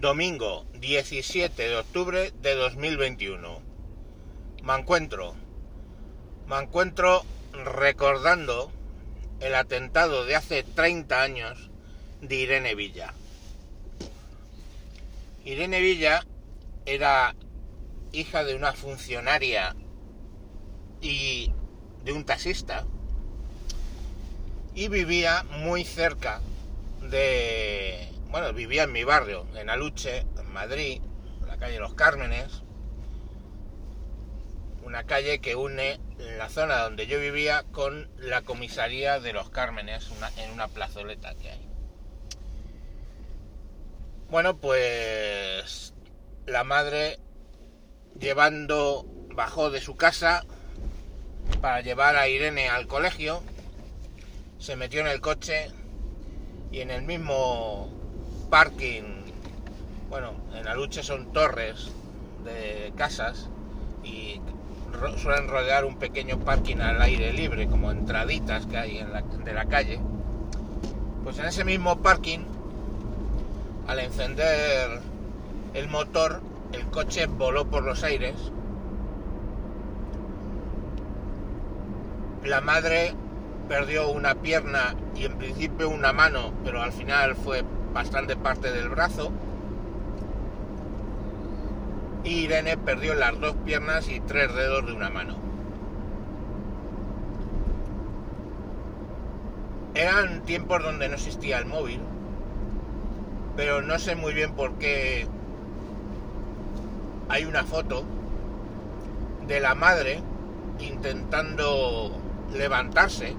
Domingo 17 de octubre de 2021. Me encuentro. Me encuentro recordando el atentado de hace 30 años de Irene Villa. Irene Villa era hija de una funcionaria y de un taxista y vivía muy cerca de bueno, vivía en mi barrio, en Aluche, en Madrid, en la calle Los Cármenes, una calle que une la zona donde yo vivía con la comisaría de Los Cármenes, en una plazoleta que hay. Bueno, pues la madre llevando, bajó de su casa para llevar a Irene al colegio, se metió en el coche y en el mismo parking, bueno, en Aluche son torres de casas y suelen rodear un pequeño parking al aire libre, como entraditas que hay en la, de la calle. Pues en ese mismo parking, al encender el motor, el coche voló por los aires. La madre perdió una pierna y en principio una mano, pero al final fue bastante parte del brazo. Y Irene perdió las dos piernas y tres dedos de una mano. Eran tiempos donde no existía el móvil, pero no sé muy bien por qué hay una foto de la madre intentando levantarse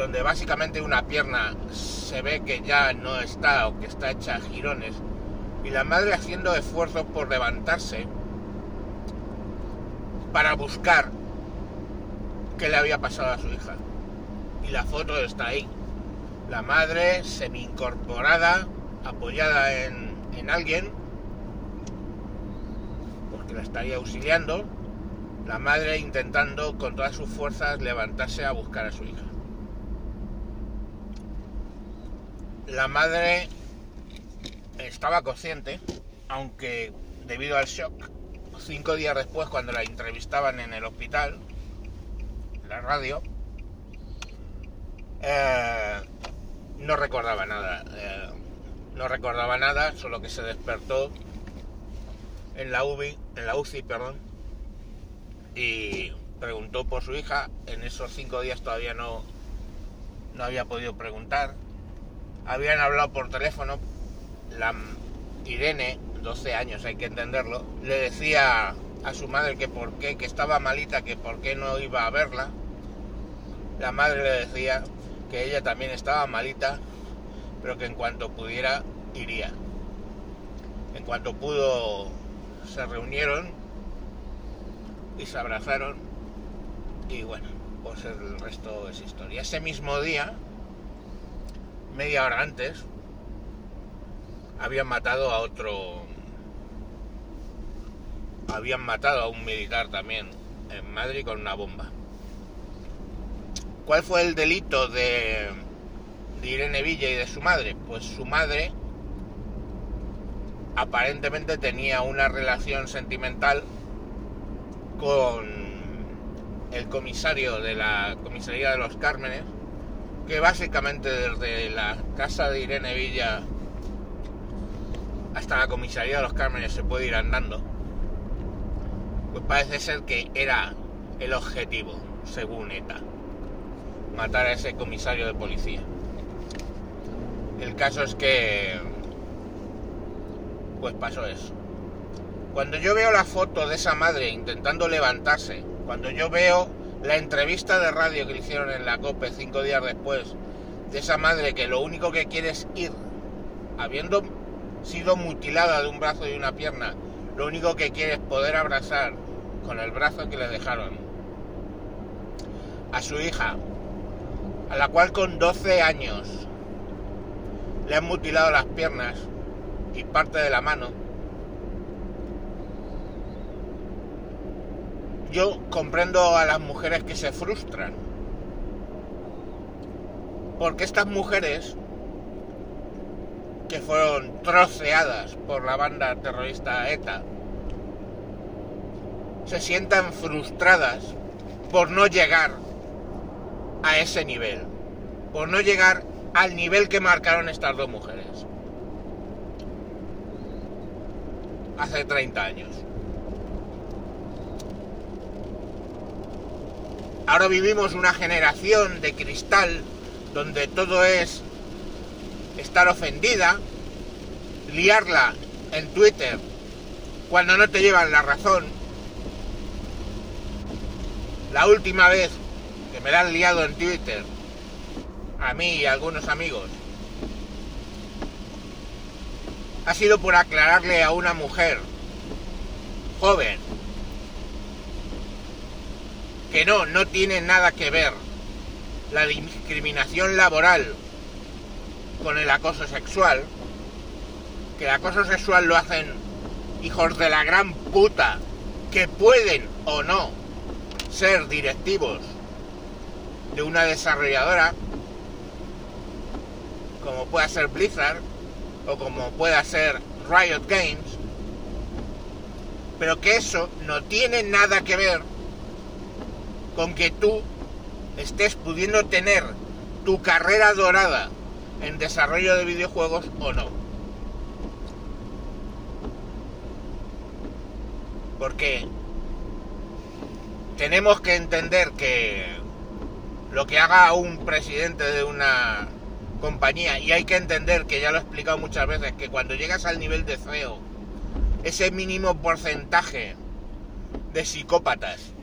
donde básicamente una pierna se ve que ya no está o que está hecha a girones, y la madre haciendo esfuerzos por levantarse para buscar qué le había pasado a su hija. Y la foto está ahí. La madre semi incorporada, apoyada en, en alguien, porque la estaría auxiliando, la madre intentando con todas sus fuerzas levantarse a buscar a su hija. La madre estaba consciente, aunque debido al shock, cinco días después cuando la entrevistaban en el hospital, en la radio, eh, no recordaba nada. Eh, no recordaba nada, solo que se despertó en la UBI, en la UCI, perdón, y preguntó por su hija. En esos cinco días todavía no, no había podido preguntar habían hablado por teléfono, la Irene, 12 años hay que entenderlo, le decía a su madre que por qué, que estaba malita, que por qué no iba a verla. La madre le decía que ella también estaba malita, pero que en cuanto pudiera iría. En cuanto pudo se reunieron y se abrazaron y bueno, pues el resto es historia. Ese mismo día media hora antes, habían matado a otro. Habían matado a un militar también en Madrid con una bomba. ¿Cuál fue el delito de, de Irene Villa y de su madre? Pues su madre aparentemente tenía una relación sentimental con el comisario de la comisaría de los Cármenes que básicamente desde la casa de Irene Villa hasta la comisaría de los Cármenes se puede ir andando, pues parece ser que era el objetivo, según ETA, matar a ese comisario de policía. El caso es que, pues pasó eso. Cuando yo veo la foto de esa madre intentando levantarse, cuando yo veo la entrevista de radio que le hicieron en la COPE cinco días después de esa madre que lo único que quiere es ir, habiendo sido mutilada de un brazo y una pierna, lo único que quiere es poder abrazar con el brazo que le dejaron a su hija, a la cual con 12 años le han mutilado las piernas y parte de la mano, yo comprendo a las mujeres que se frustran. Porque estas mujeres que fueron troceadas por la banda terrorista ETA se sientan frustradas por no llegar a ese nivel, por no llegar al nivel que marcaron estas dos mujeres hace 30 años. Ahora vivimos una generación de cristal donde todo es estar ofendida, liarla en Twitter cuando no te llevan la razón. La última vez que me la han liado en Twitter, a mí y a algunos amigos, ha sido por aclararle a una mujer joven que no, no tiene nada que ver la discriminación laboral con el acoso sexual, que el acoso sexual lo hacen hijos de la gran puta que pueden o no ser directivos de una desarrolladora, como pueda ser Blizzard o como pueda ser Riot Games, pero que eso no tiene nada que ver con que tú estés pudiendo tener tu carrera dorada en desarrollo de videojuegos o no. Porque tenemos que entender que lo que haga un presidente de una compañía, y hay que entender que ya lo he explicado muchas veces, que cuando llegas al nivel de CEO, ese mínimo porcentaje de psicópatas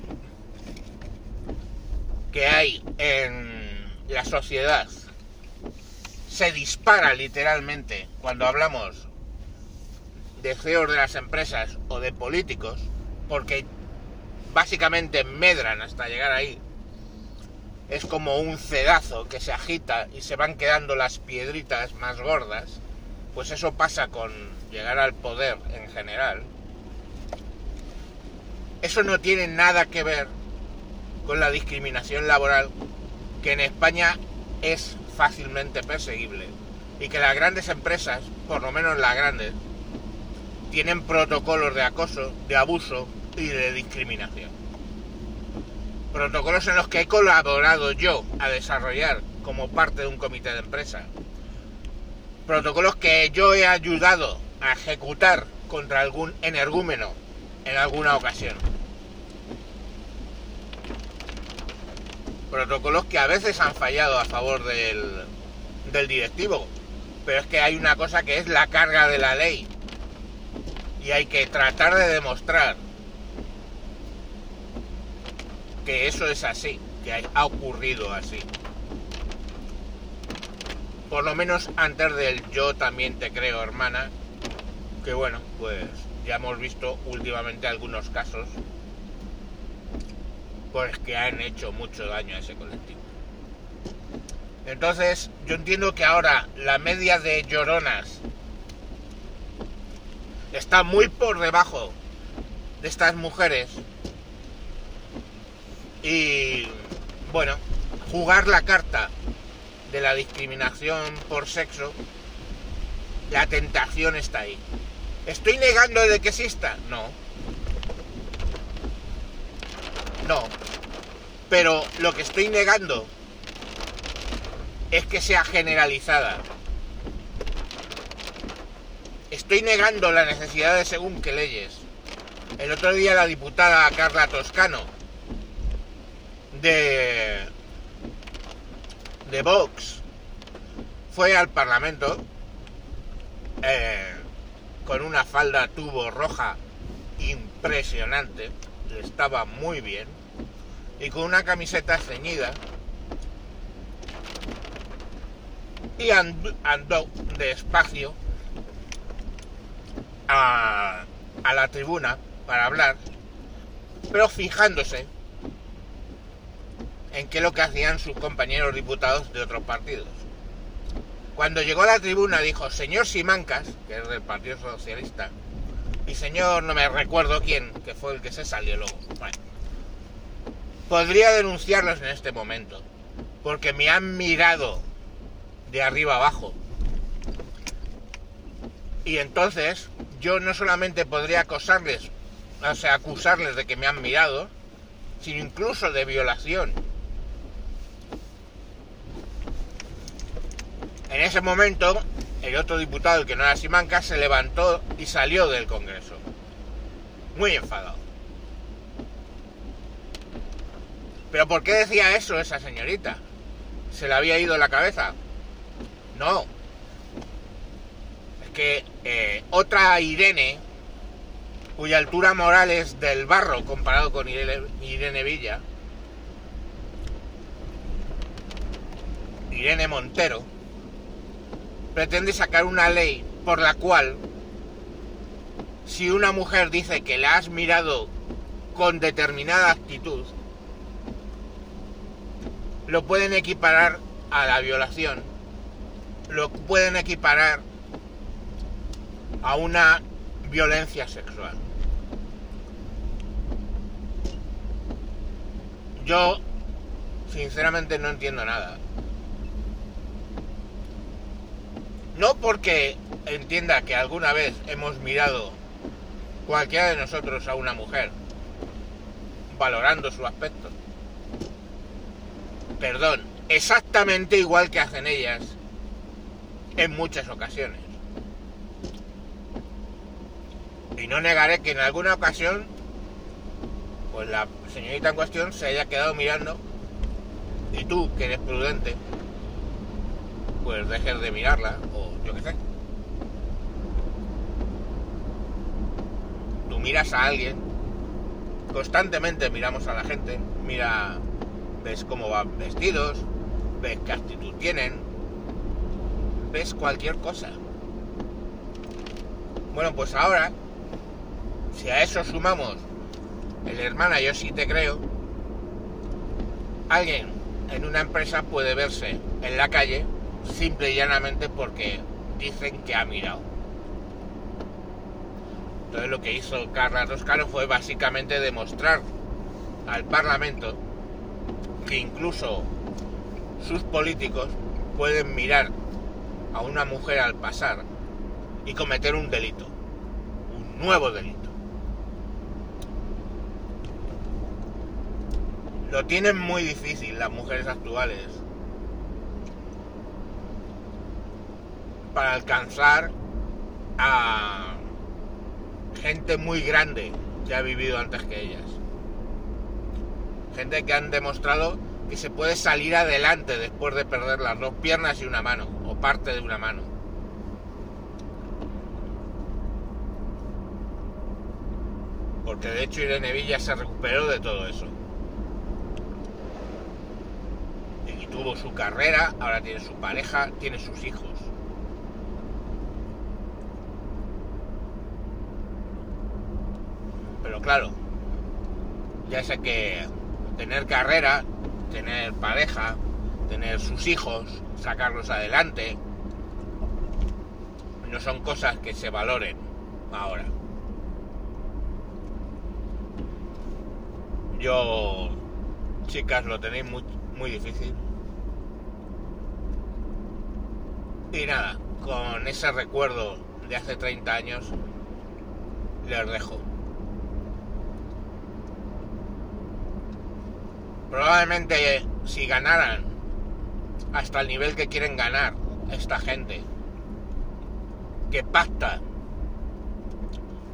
que hay en la sociedad se dispara literalmente cuando hablamos de CEOs de las empresas o de políticos, porque básicamente medran hasta llegar ahí. Es como un cedazo que se agita y se van quedando las piedritas más gordas. Pues eso pasa con llegar al poder en general. Eso no tiene nada que ver con la discriminación laboral que en España es fácilmente perseguible y que las grandes empresas, por lo menos las grandes, tienen protocolos de acoso, de abuso y de discriminación. Protocolos en los que he colaborado yo a desarrollar como parte de un comité de empresa. Protocolos que yo he ayudado a ejecutar contra algún energúmeno en alguna ocasión. Protocolos que a veces han fallado a favor del, del directivo. Pero es que hay una cosa que es la carga de la ley. Y hay que tratar de demostrar que eso es así, que ha ocurrido así. Por lo menos antes del yo también te creo, hermana. Que bueno, pues ya hemos visto últimamente algunos casos pues que han hecho mucho daño a ese colectivo. Entonces, yo entiendo que ahora la media de lloronas está muy por debajo de estas mujeres. Y bueno, jugar la carta de la discriminación por sexo, la tentación está ahí. ¿Estoy negando de que exista? No. No. Pero lo que estoy negando es que sea generalizada. Estoy negando la necesidad de según qué leyes. El otro día la diputada Carla Toscano de de Vox fue al Parlamento eh, con una falda tubo roja impresionante, estaba muy bien y con una camiseta ceñida y andó despacio a, a la tribuna para hablar, pero fijándose en qué lo que hacían sus compañeros diputados de otros partidos. Cuando llegó a la tribuna dijo, señor Simancas, que es del Partido Socialista, y señor, no me recuerdo quién, que fue el que se salió luego. Podría denunciarlos en este momento, porque me han mirado de arriba abajo. Y entonces yo no solamente podría acosarles, o sea, acusarles de que me han mirado, sino incluso de violación. En ese momento, el otro diputado, el que no era Simanca, se levantó y salió del Congreso. Muy enfadado. ¿Pero por qué decía eso esa señorita? ¿Se le había ido la cabeza? No. Es que eh, otra Irene, cuya altura moral es del barro comparado con Irene, Irene Villa, Irene Montero, pretende sacar una ley por la cual si una mujer dice que la has mirado con determinada actitud, lo pueden equiparar a la violación, lo pueden equiparar a una violencia sexual. Yo, sinceramente, no entiendo nada. No porque entienda que alguna vez hemos mirado cualquiera de nosotros a una mujer valorando su aspecto. Perdón, exactamente igual que hacen ellas en muchas ocasiones. Y no negaré que en alguna ocasión, pues la señorita en cuestión se haya quedado mirando y tú, que eres prudente, pues dejes de mirarla o yo qué sé. Tú miras a alguien, constantemente miramos a la gente, mira, ves cómo van vestidos, ves qué actitud tienen, ves cualquier cosa. Bueno, pues ahora, si a eso sumamos el hermana, yo sí te creo, alguien en una empresa puede verse en la calle simple y llanamente porque dicen que ha mirado. Entonces lo que hizo Carla Toscano fue básicamente demostrar al Parlamento que incluso sus políticos pueden mirar a una mujer al pasar y cometer un delito, un nuevo delito. Lo tienen muy difícil las mujeres actuales para alcanzar a gente muy grande que ha vivido antes que ellas. Gente que han demostrado que se puede salir adelante después de perder las dos piernas y una mano, o parte de una mano. Porque de hecho Irene Villa se recuperó de todo eso. Y tuvo su carrera, ahora tiene su pareja, tiene sus hijos. Pero claro, ya sé que tener carrera, tener pareja, tener sus hijos, sacarlos adelante, no son cosas que se valoren ahora. Yo, chicas, lo tenéis muy, muy difícil. Y nada, con ese recuerdo de hace 30 años, les dejo. Probablemente si ganaran hasta el nivel que quieren ganar esta gente, que pacta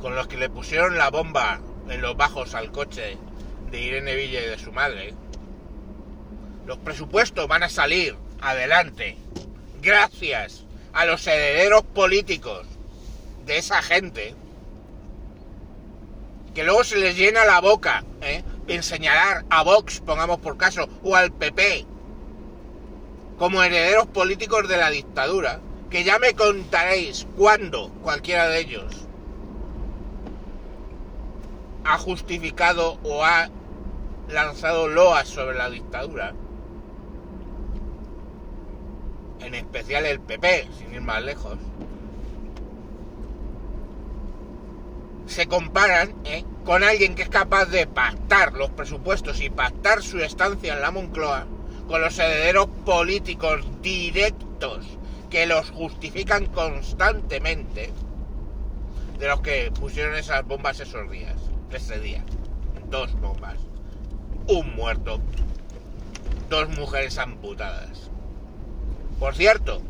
con los que le pusieron la bomba en los bajos al coche de Irene Villa y de su madre, los presupuestos van a salir adelante gracias a los herederos políticos de esa gente que luego se les llena la boca ¿eh? En señalar a Vox, pongamos por caso, o al PP como herederos políticos de la dictadura, que ya me contaréis cuándo cualquiera de ellos ha justificado o ha lanzado loas sobre la dictadura, en especial el PP, sin ir más lejos, se comparan ¿eh? con alguien que es capaz de pactar los presupuestos y pactar su estancia en la Moncloa con los herederos políticos directos que los justifican constantemente, de los que pusieron esas bombas esos días, ese día. Dos bombas. Un muerto. Dos mujeres amputadas. Por cierto,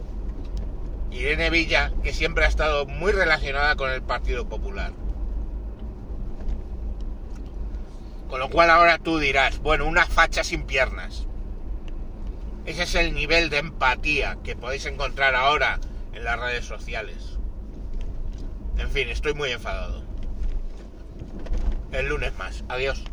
Irene Villa, que siempre ha estado muy relacionada con el Partido Popular. Con lo cual ahora tú dirás, bueno, una facha sin piernas. Ese es el nivel de empatía que podéis encontrar ahora en las redes sociales. En fin, estoy muy enfadado. El lunes más. Adiós.